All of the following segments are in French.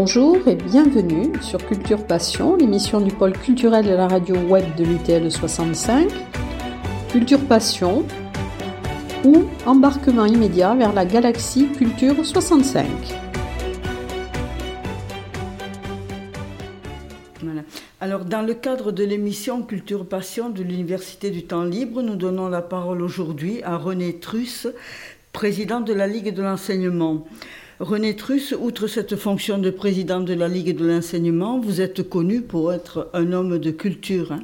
Bonjour et bienvenue sur Culture Passion, l'émission du pôle culturel de la radio web de l'UTL 65. Culture Passion ou embarquement immédiat vers la galaxie Culture 65. Alors, dans le cadre de l'émission Culture Passion de l'Université du Temps Libre, nous donnons la parole aujourd'hui à René Truss, président de la Ligue de l'enseignement. René Truss, outre cette fonction de président de la Ligue de l'enseignement, vous êtes connu pour être un homme de culture. Hein.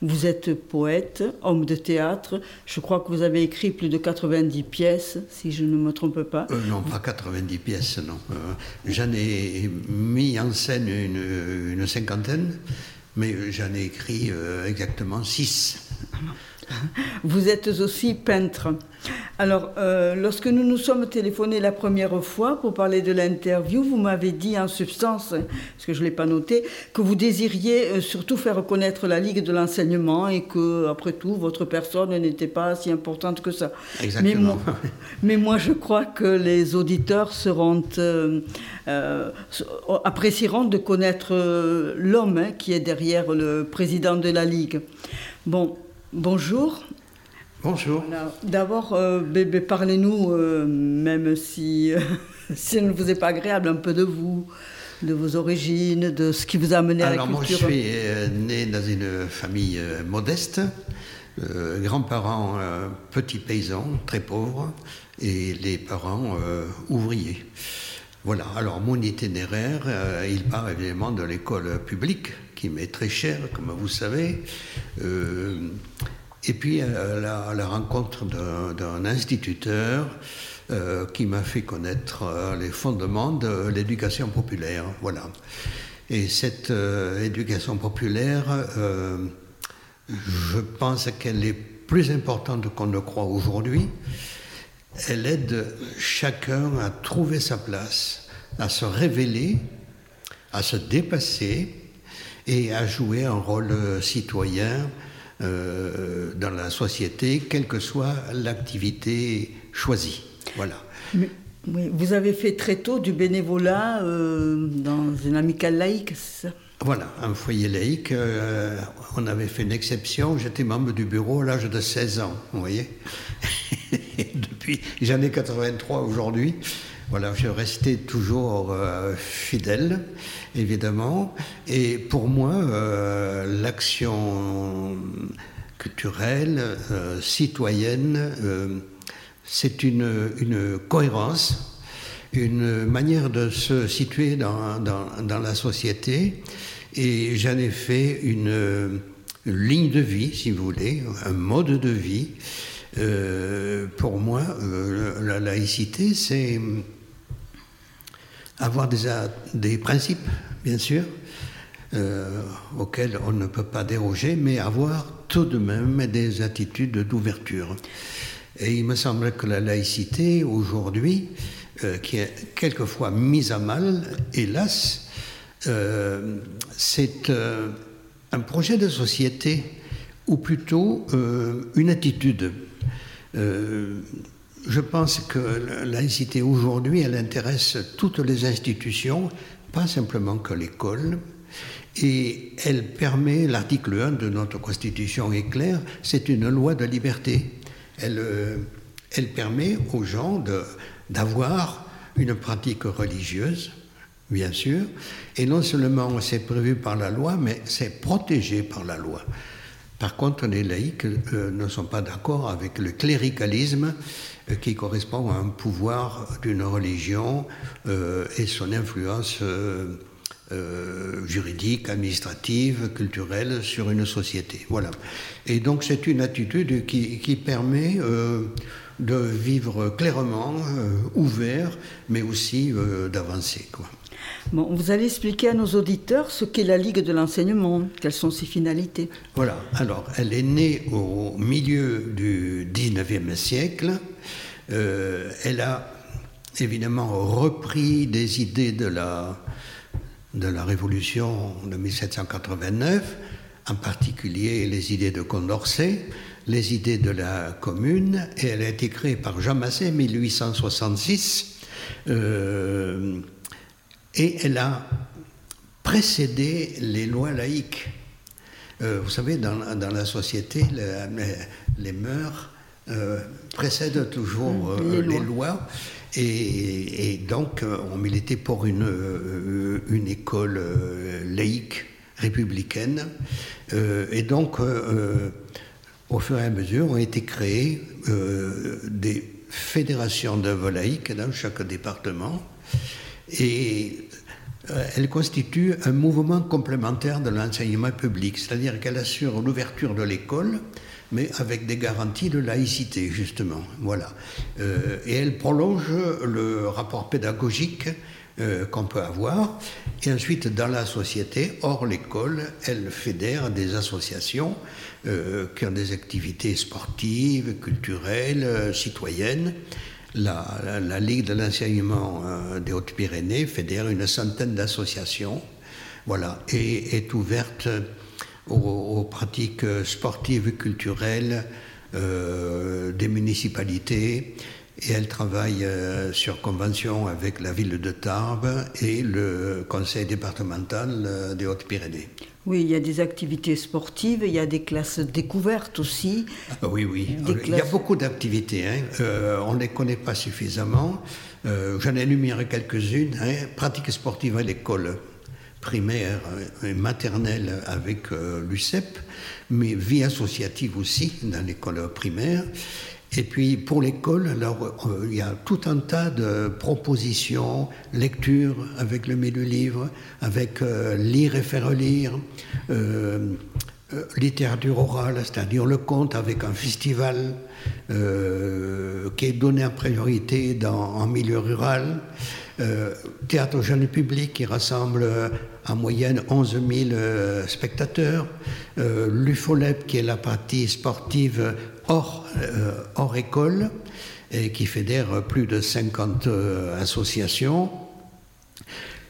Vous êtes poète, homme de théâtre. Je crois que vous avez écrit plus de 90 pièces, si je ne me trompe pas. Euh, non, pas 90 pièces, non. Euh, j'en ai mis en scène une, cinquantaine, mais j'en ai écrit euh, exactement six. Vous êtes aussi peintre. Alors, euh, lorsque nous nous sommes téléphonés la première fois pour parler de l'interview, vous m'avez dit en substance, parce que je ne l'ai pas noté, que vous désiriez euh, surtout faire reconnaître la Ligue de l'enseignement et que, après tout, votre personne n'était pas si importante que ça. Exactement. Mais moi, je crois que les auditeurs seront, euh, apprécieront de connaître l'homme hein, qui est derrière le président de la Ligue. Bon, Bonjour. Bonjour. D'abord, euh, bébé, parlez-nous, euh, même si, euh, si ne vous est pas agréable, un peu de vous, de vos origines, de ce qui vous a amené à la culture. Alors moi, je suis né dans une famille modeste, grands-parents petits paysans, très pauvres, et les parents ouvriers. Voilà, alors mon itinéraire, il part évidemment de l'école publique, qui m'est très cher, comme vous savez. Euh, et puis à la, rencontre d'un instituteur euh, qui m'a fait connaître euh, les fondements de l'éducation populaire. Voilà. Et cette éducation populaire, je pense qu'elle est plus importante qu'on ne croit aujourd'hui. Elle aide chacun à trouver sa place, à se révéler, à se dépasser et à jouer un rôle euh, citoyen euh, dans la société, quelle que soit l'activité choisie. Voilà. vous avez fait très tôt du bénévolat euh, dans une amicale laïque, c'est ça? Voilà, un foyer laïque. on avait fait une exception. J'étais membre du bureau à l'âge de 16 ans, vous voyez. depuis, j'en ai 83 aujourd'hui. Voilà, je restais toujours fidèle évidemment. Et pour moi, euh, l'action culturelle, euh, citoyenne, euh, c'est une, cohérence, une manière de se situer dans, la société. Et j'en ai fait une, ligne de vie, si vous voulez, un mode de vie. pour moi, la laïcité, c'est avoir des, des principes, bien sûr, euh, auxquels on ne peut pas déroger, mais avoir tout de même des attitudes d'ouverture. Et il me semble que la laïcité, aujourd'hui, euh, qui est quelquefois mise à mal, hélas, euh, c'est un projet de société, ou plutôt une attitude je pense que la laïcité aujourd'hui, elle intéresse toutes les institutions, pas simplement que l'école. Et elle permet, l'article 1 de notre Constitution est clair, c'est une loi de liberté. Elle, euh, elle permet aux gens d'avoir une pratique religieuse, bien sûr, et non seulement c'est prévu par la loi, mais c'est protégé par la loi. Par contre, les laïcs euh, ne sont pas d'accord avec le cléricalisme euh, qui correspond à un pouvoir d'une religion euh, et son influence juridique, administrative, culturelle sur une société. Voilà. Et donc c'est une attitude qui, permet de vivre clairement, ouvert, mais aussi d'avancer. Bon, vous allez expliquer à nos auditeurs ce qu'est la Ligue de l'enseignement, quelles sont ses finalités. Voilà, alors elle est née au milieu du 19e siècle. Euh, elle a évidemment repris des idées de la, de la Révolution de 1789, en particulier les idées de Condorcet, les idées de la Commune, et elle a été créée par Jean Massé en 1866. Euh, et elle a précédé les lois laïques. Euh, vous savez, dans, la société, les, mœurs euh, précèdent toujours les, lois. Et, donc, on militait pour une, une école laïque, républicaine. et donc, au fur et à mesure, ont été créées des fédérations d'œuvres laïques dans chaque département. Et euh, elle constitue un mouvement complémentaire de l'enseignement public, c'est-à-dire qu'elle assure l'ouverture de l'école, mais avec des garanties de laïcité, justement. Voilà. Euh, et elle prolonge le rapport pédagogique euh, qu'on peut avoir. Et ensuite, dans la société, hors l'école, elle fédère des associations qui ont des activités sportives, culturelles, citoyennes la, Ligue de l'enseignement euh, des Hautes-Pyrénées fédère une centaine d'associations voilà, et est ouverte aux, pratiques sportives et culturelles euh, des municipalités. Et elle travaille euh, sur convention avec la ville de Tarbes et le conseil départemental des Hautes-Pyrénées. Oui, il y a des activités sportives, il y a des classes découvertes aussi. Ah oui, oui. Il y a beaucoup d'activités. Hein. Euh, on ne les connaît pas suffisamment. Euh, J'en ai énuméré quelques-unes. Hein. Pratiques sportives à l'école primaire et maternelle avec euh, l'UCEP, mais vie associative aussi dans l'école primaire. Et puis pour l'école, alors euh, il y a tout un tas de propositions, lecture avec le milieu livre, avec euh, lire et faire lire, euh, littérature orale, c'est-à-dire le conte avec un festival qui est donné en priorité dans, en milieu rural, théâtre jeune public qui rassemble en moyenne 11 000 spectateurs, l'UFOLEP qui est la partie sportive euh, hors, école et qui fédère plus de 50 euh, associations.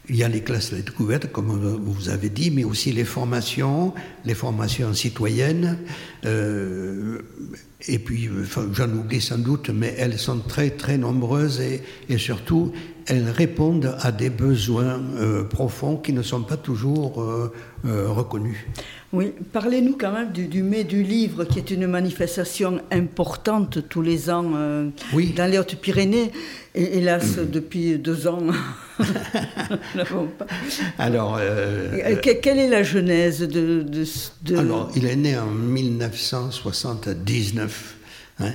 Il y a les classes de découverte, comme vous avez dit, mais aussi les formations, les formations citoyennes. Euh, et puis, j'en oublie sans doute, mais elles sont très, très nombreuses et, et surtout, elles répondent à des besoins profonds qui ne sont pas toujours reconnus. Oui, parlez-nous quand même du, mai du livre, qui est une manifestation importante tous les ans euh, dans les Hautes-Pyrénées. Et hélas, depuis deux ans, Alors, euh, quelle est la genèse de, Alors, il est né en 1979. Hein.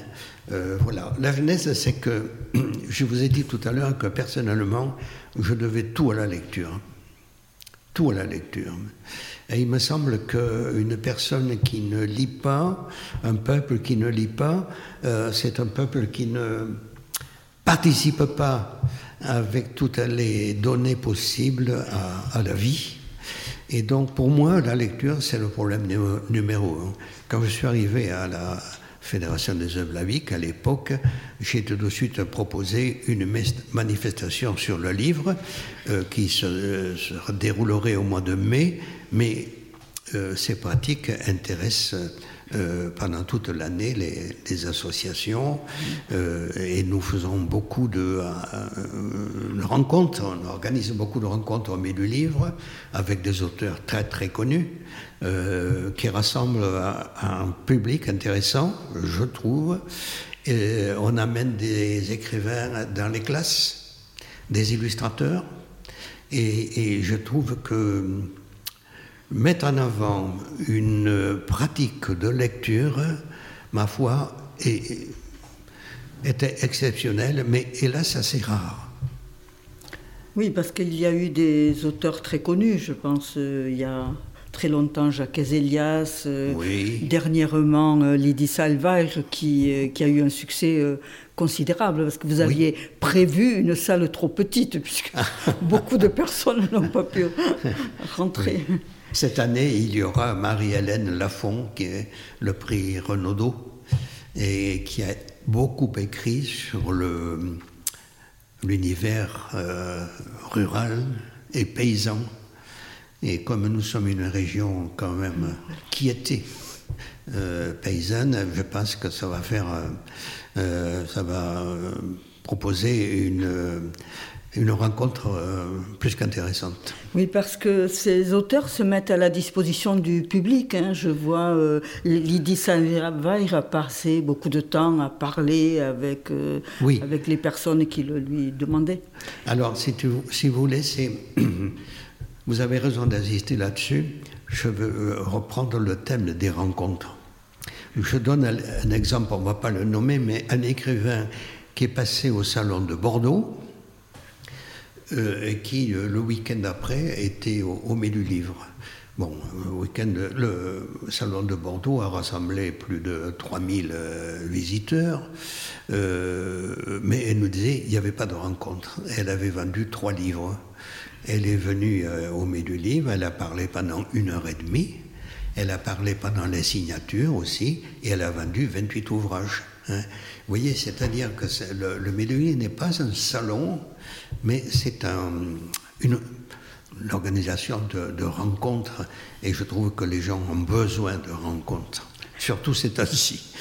Euh, voilà. La genèse, c'est que je vous ai dit tout à l'heure que personnellement, je devais tout à la lecture. Tout à la lecture. Et il me semble qu'une personne qui ne lit pas, un peuple qui ne lit pas, euh, c'est un peuple qui ne participe pas avec toutes les données possibles à, la vie. Et donc pour moi, la lecture, c'est le problème numéro un. Quand je suis arrivé à la Fédération des œuvres laïques, à l'époque, j'ai tout de suite proposé une manifestation sur le livre euh, qui se, déroulerait au mois de mai mais euh, ces pratiques intéressent euh, pendant toute l'année les, associations euh, et nous faisons beaucoup de, rencontres, on organise beaucoup de rencontres au milieu du livre avec des auteurs très très connus qui rassemblent un public intéressant, je trouve. On amène des écrivains dans les classes, des illustrateurs et je trouve que mettre en avant une pratique de lecture, ma foi, était exceptionnelle, mais hélas assez rare. Oui, parce qu'il y a eu des auteurs très connus, je pense, euh, il y a très longtemps Jacques Elias, euh, dernièrement euh, Lydie Salvage, qui, qui, a eu un succès considérable, parce que vous aviez prévu une salle trop petite, puisque beaucoup de personnes n'ont pas pu rentrer. Cette année, il y aura Marie-Hélène Lafont, qui est le prix Renaudot, et qui a beaucoup écrit sur l'univers euh, rural et paysan. Et comme nous sommes une région quand même qui était euh, paysanne, je pense que ça va faire, euh, ça va proposer une une rencontre euh, plus qu'intéressante. Oui, parce que ces auteurs se mettent à la disposition du public. Hein. Je vois euh, Lydie Salvaire a passé beaucoup de temps à parler avec, euh, avec les personnes qui le lui demandaient. Alors, si, tu, si vous laissez, vous avez raison d'insister là-dessus. Je veux reprendre le thème des rencontres. Je donne un exemple, on ne va pas le nommer, mais un écrivain qui est passé au salon de Bordeaux, euh, qui, euh, le week-end après, était au, au du livre. Bon, le week-end, le salon de Bordeaux a rassemblé plus de 3000 euh, visiteurs, mais elle nous disait qu'il n'y avait pas de rencontre. Elle avait vendu trois livres. Elle est venue au milieu du livre, elle a parlé pendant une heure et demie, elle a parlé pendant les signatures aussi, et elle a vendu 28 ouvrages. Hein. Vous voyez, c'est-à-dire que le, le n'est pas un salon mais c'est un, une, l'organisation de, rencontres et je trouve que les gens ont besoin de rencontres, surtout c'est ainsi.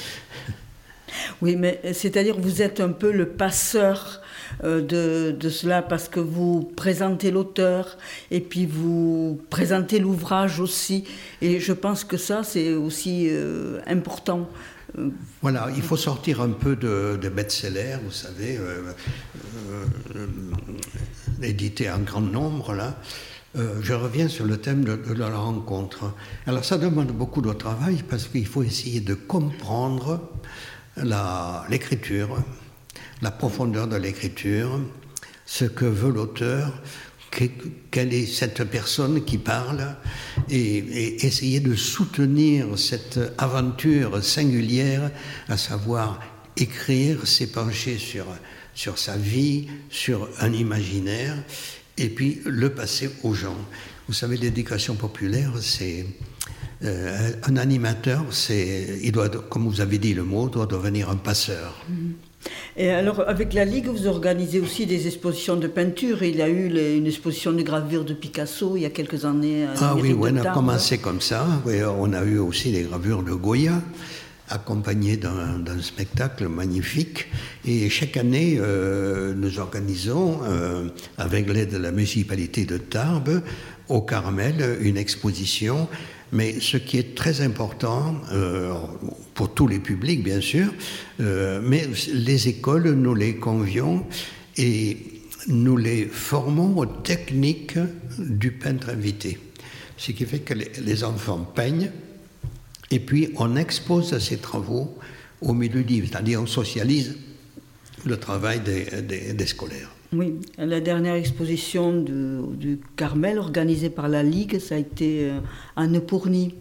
Oui, mais c'est-à-dire vous êtes un peu le passeur euh, de, de, cela parce que vous présentez l'auteur et puis vous présentez l'ouvrage aussi. Et je pense que ça, c'est aussi euh, important. Voilà, il faut sortir un peu de, best-seller, vous savez, euh, euh, édité en grand nombre, là. Euh, je reviens sur le thème de, la rencontre. Alors ça demande beaucoup de travail parce qu'il faut essayer de comprendre l'écriture, la, profondeur de l'écriture, ce que veut l'auteur, quelle est cette personne qui parle et, essayer de soutenir cette aventure singulière, à savoir écrire, s'épancher sur, sur sa vie, sur un imaginaire, et puis le passer aux gens. Vous savez, l'éducation populaire, c'est euh, un animateur, c'est, il doit, comme vous avez dit le mot, doit devenir un passeur. Mm-hmm. Et alors, avec la Ligue, vous organisez aussi des expositions de peinture. Il y a eu une exposition de gravure de Picasso il y a quelques années. ah oui, on a commencé comme ça. on a eu aussi des gravures de Goya accompagnées d'un spectacle magnifique. Et chaque année, euh, nous organisons, euh, avec l'aide de la municipalité de Tarbes, au Carmel, une exposition mais ce qui est très important, euh, pour tous les publics bien sûr, euh, mais les écoles, nous les convions et nous les formons aux techniques du peintre invité. Ce qui fait que les enfants peignent et puis on expose ces travaux au milieu livre, c'est-à-dire on socialise le travail des scolaires. Oui, la dernière exposition du Carmel organisée par la Ligue, ça a été euh, à Nepourny.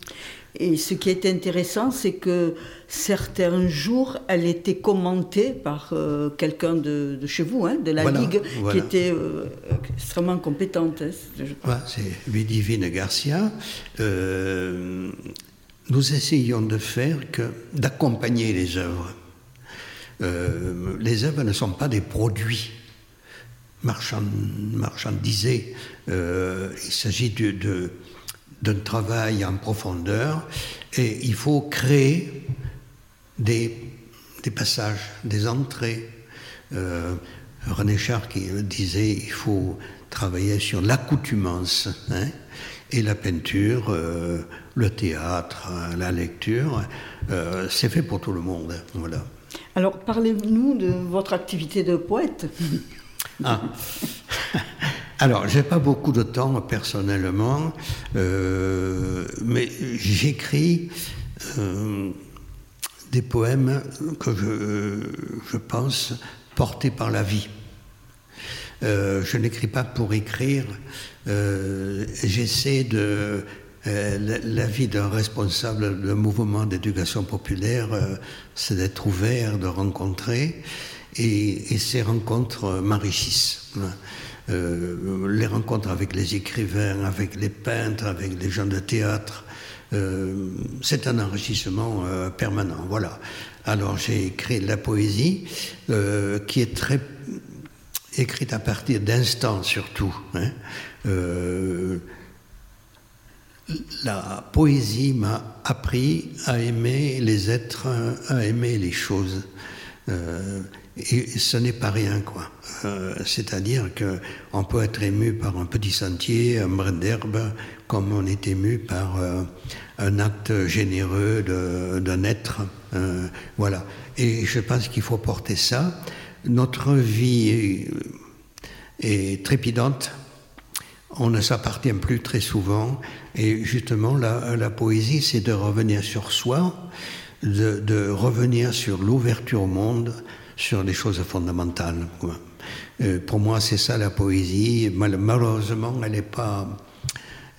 Et ce qui est intéressant, c'est que certains jours, elle était commentée par euh, quelqu'un de, chez vous, hein, de la Ligue, qui était euh, extrêmement compétente. Hein, c'est Ludivine Garcia. nous essayons de faire que d'accompagner les œuvres. Les œuvres ne sont pas des produits marchandisé. Euh, il s'agit de, d'un travail en profondeur et il faut créer des, des passages, des entrées. Euh, René Char qui disait il faut travailler sur l'accoutumance hein, et la peinture, euh, le théâtre, la lecture, c'est fait pour tout le monde. Voilà. Alors parlez-nous de votre activité de poète. Ah. Alors, j'ai pas beaucoup de temps personnellement, euh, mais j'écris euh, des poèmes que je, pense portés par la vie. Euh, je n'écris pas pour écrire. J'essaie de la, vie d'un responsable d'un mouvement d'éducation populaire, c'est d'être ouvert, de rencontrer. Et, ces rencontres m'enrichissent. Euh, les rencontres avec les écrivains, avec les peintres, avec les gens de théâtre, euh, c'est un enrichissement euh, permanent. Voilà. Alors j'ai écrit la poésie qui est très écrite à partir d'instants surtout. Hein. La poésie m'a appris à aimer les êtres, à aimer les choses. et ce n'est pas rien, quoi. Euh, c'est-à-dire qu'on peut être ému par un petit sentier, un brin d'herbe, comme on est ému par euh, un acte généreux d'un être. Euh, voilà. Et je pense qu'il faut porter ça. Notre vie est, trépidante. On ne s'appartient plus très souvent. Et justement, la, poésie, c'est de revenir sur soi, de, revenir sur l'ouverture au monde, sur des choses fondamentales. Euh, pour moi, c'est ça la poésie. Malheureusement, elle n'est pas,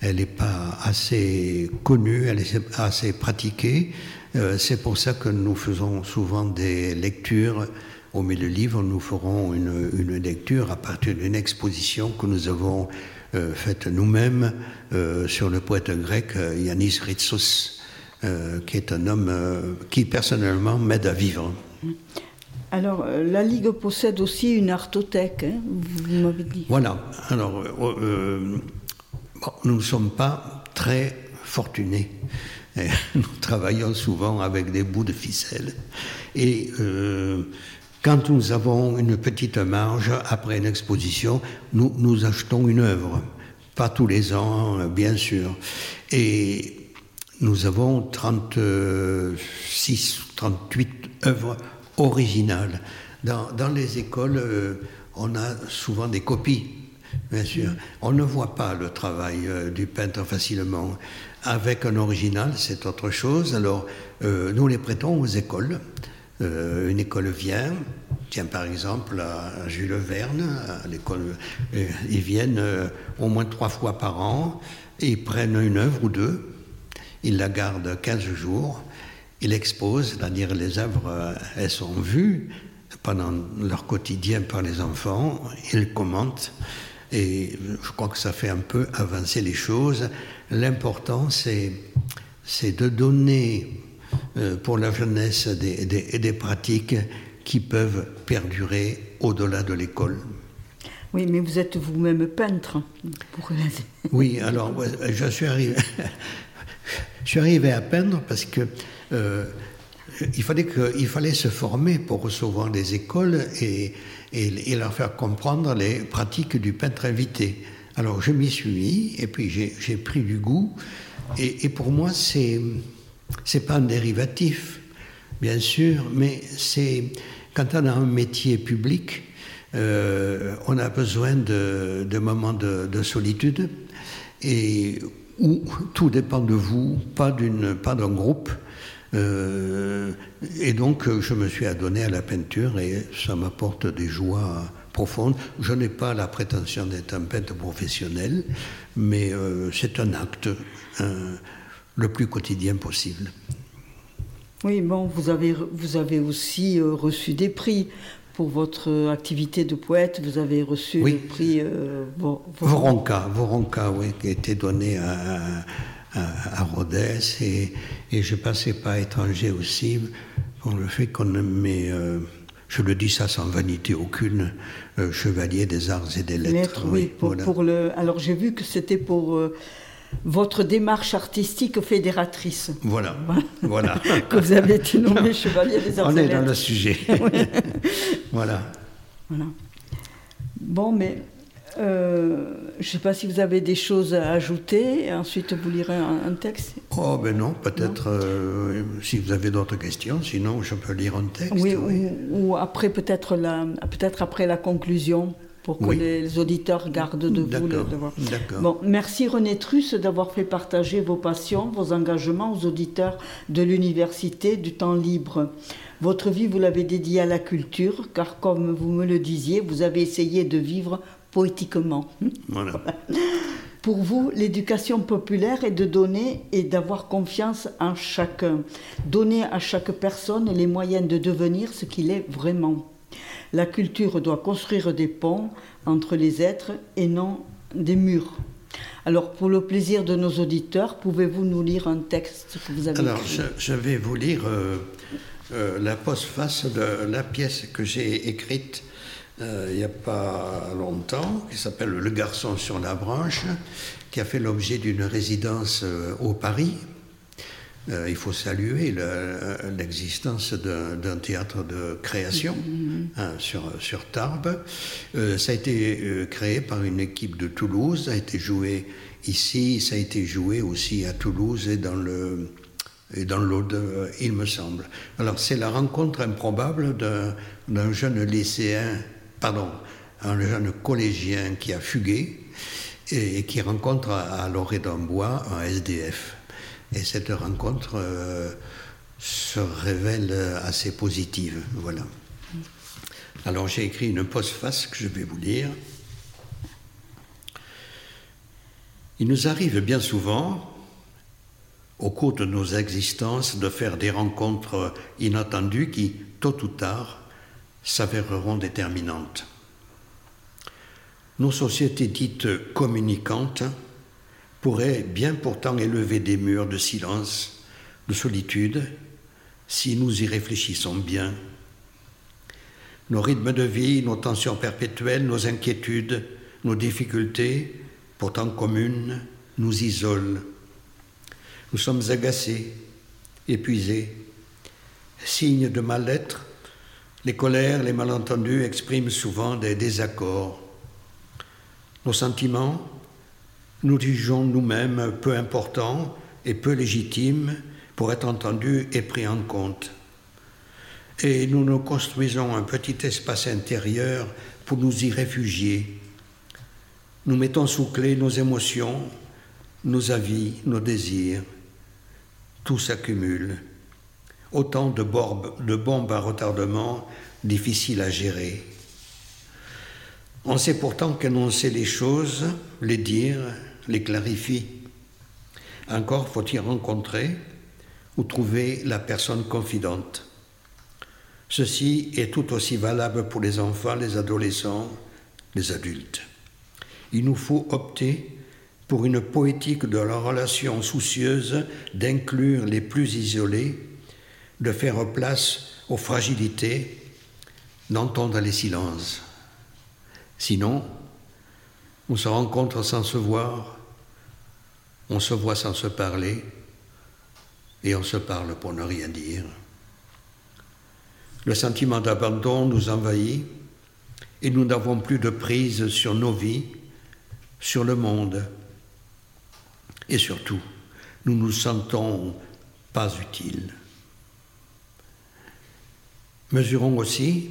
elle pas assez connue, elle est assez pratiquée. Euh, c'est pour ça que nous faisons souvent des lectures. Au milieu livre, nous ferons une, lecture à partir d'une exposition que nous avons faite nous-mêmes sur le poète grec Yanis Ritsos, qui est un homme qui personnellement m'aide à vivre. Alors, euh, la Ligue possède aussi une artothèque, hein, vous m'avez dit. Voilà. Alors, euh, euh, nous ne sommes pas très fortunés. nous travaillons souvent avec des bouts de ficelle. Et quand nous avons une petite marge après une exposition, nous, achetons une œuvre. Pas tous les ans, bien sûr. Et nous avons 36, 38 œuvres original. Dans, dans les écoles, euh, on a souvent des copies, bien sûr. On ne voit pas le travail euh, du peintre facilement. Avec un original, c'est autre chose. Alors, euh, nous les prêtons aux écoles. Une école vient, tiens par exemple à Jules Verne, à l'école, ils viennent au moins trois fois par an, et ils prennent une œuvre ou deux, ils la gardent 15 jours, il expose, c'est-à-dire les œuvres, euh, elles sont vues pendant leur quotidien par les enfants, il commente, et je crois que ça fait un peu avancer les choses. L'important, c'est, de donner euh, pour la jeunesse des, des, des pratiques qui peuvent perdurer au-delà de l'école. Oui, mais vous êtes vous-même peintre. Pour... oui, alors je suis arrivé, je suis arrivé à peindre parce que euh, il, fallait que, il fallait se former pour recevoir des écoles et, et, leur faire comprendre les pratiques du peintre invité. Alors je m'y suis mis et puis j'ai pris du goût. Et, et pour moi, c'est c'est pas un dérivatif, bien sûr, mais c'est quand on a un métier public, euh, on a besoin de, moments de, de, solitude et où tout dépend de vous, pas d'une pas d'un groupe. Euh, et donc, je me suis adonné à la peinture et ça m'apporte des joies profondes. Je n'ai pas la prétention d'être un peintre professionnel, mais euh, c'est un acte le plus quotidien possible. Oui, bon, vous avez, vous avez aussi euh, reçu des prix pour votre activité de poète. Vous avez reçu le prix Voronka, Voronka, oui, qui a été donné à à, Rodez et, et, je passais pas étranger aussi pour le fait qu'on met, euh, je le dis ça sans vanité aucune, euh, chevalier des arts et des lettres. oui, pour, le, alors j'ai vu que c'était pour euh, votre démarche artistique fédératrice. Voilà, voilà. que vous avez été nommé chevalier des arts. On est dans le sujet. voilà. Voilà. Bon, mais euh, je ne sais pas si vous avez des choses à ajouter. Ensuite, vous lirez un, texte. Oh, ben non, peut-être euh, si vous avez d'autres questions. Sinon, je peux lire un texte. Oui, Ou, après, peut-être peut après la conclusion pour que les auditeurs gardent de vous le devoir. Bon, merci René Truss d'avoir fait partager vos passions, vos engagements aux auditeurs de l'université du temps libre. Votre vie, vous l'avez dédiée à la culture, car comme vous me le disiez, vous avez essayé de vivre poétiquement. Voilà. Pour vous, l'éducation populaire est de donner et d'avoir confiance en chacun, donner à chaque personne les moyens de devenir ce qu'il est vraiment. La culture doit construire des ponts entre les êtres et non des murs. Alors, pour le plaisir de nos auditeurs, pouvez-vous nous lire un texte que vous avez Alors, je, vais vous lire euh, euh, la postface de la pièce que j'ai écrite euh, il n'y a pas longtemps, qui s'appelle Le garçon sur la branche, qui a fait l'objet d'une résidence au Paris. Euh, il faut saluer l'existence d'un théâtre de création mm-hmm. hein, sur, sur Tarbes. Euh, ça a été euh, créé par une équipe de Toulouse, ça a été joué ici, ça a été joué aussi à Toulouse et dans le et dans l'Aude, il me semble. Alors c'est la rencontre improbable d'un jeune lycéen, pardon, un jeune collégien qui a fugué et, qui rencontre à, l'orée d'un bois un SDF. Et cette rencontre euh, se révèle assez positive. Voilà. Alors j'ai écrit une postface que je vais vous lire. Il nous arrive bien souvent, au cours de nos existences, de faire des rencontres inattendues qui, tôt ou tard, s'avéreront déterminantes. Nos sociétés dites communicantes pourraient bien pourtant élever des murs de silence, de solitude, si nous y réfléchissons bien. Nos rythmes de vie, nos tensions perpétuelles, nos inquiétudes, nos difficultés, pourtant communes, nous isolent. Nous sommes agacés, épuisés. Signes de mal-être, les colères, les malentendus expriment souvent des désaccords. Nos sentiments, nous jugeons nous-mêmes peu importants et peu légitimes pour être entendus et pris en compte. Et nous nous construisons un petit espace intérieur pour nous y réfugier. Nous mettons sous clé nos émotions, nos avis, nos désirs. Tout s'accumule. Autant de, de bombes à retardement difficiles à gérer. On sait pourtant qu'annoncer les choses, les dire, les clarifier. Encore faut-il rencontrer ou trouver la personne confidente. Ceci est tout aussi valable pour les enfants, les adolescents, les adultes. Il nous faut opter pour une poétique de la relation soucieuse d'inclure les plus isolés, de faire place aux fragilités, d'entendre les silences. Sinon, on se rencontre sans se voir, on se voit sans se parler, et on se parle pour ne rien dire. Le sentiment d'abandon nous envahit et nous n'avons plus de prise sur nos vies, sur le monde. Et surtout, nous nous sentons pas utiles. Mesurons aussi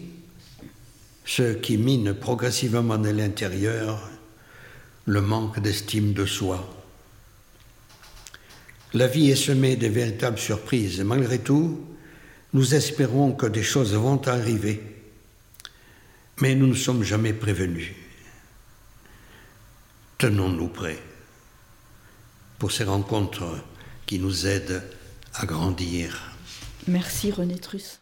ce qui mine progressivement à l'intérieur le manque d'estime de soi. La vie est semée de véritables surprises. Malgré tout, nous espérons que des choses vont arriver, mais nous ne sommes jamais prévenus. Tenons-nous prêts pour ces rencontres qui nous aident à grandir. Merci René Truss.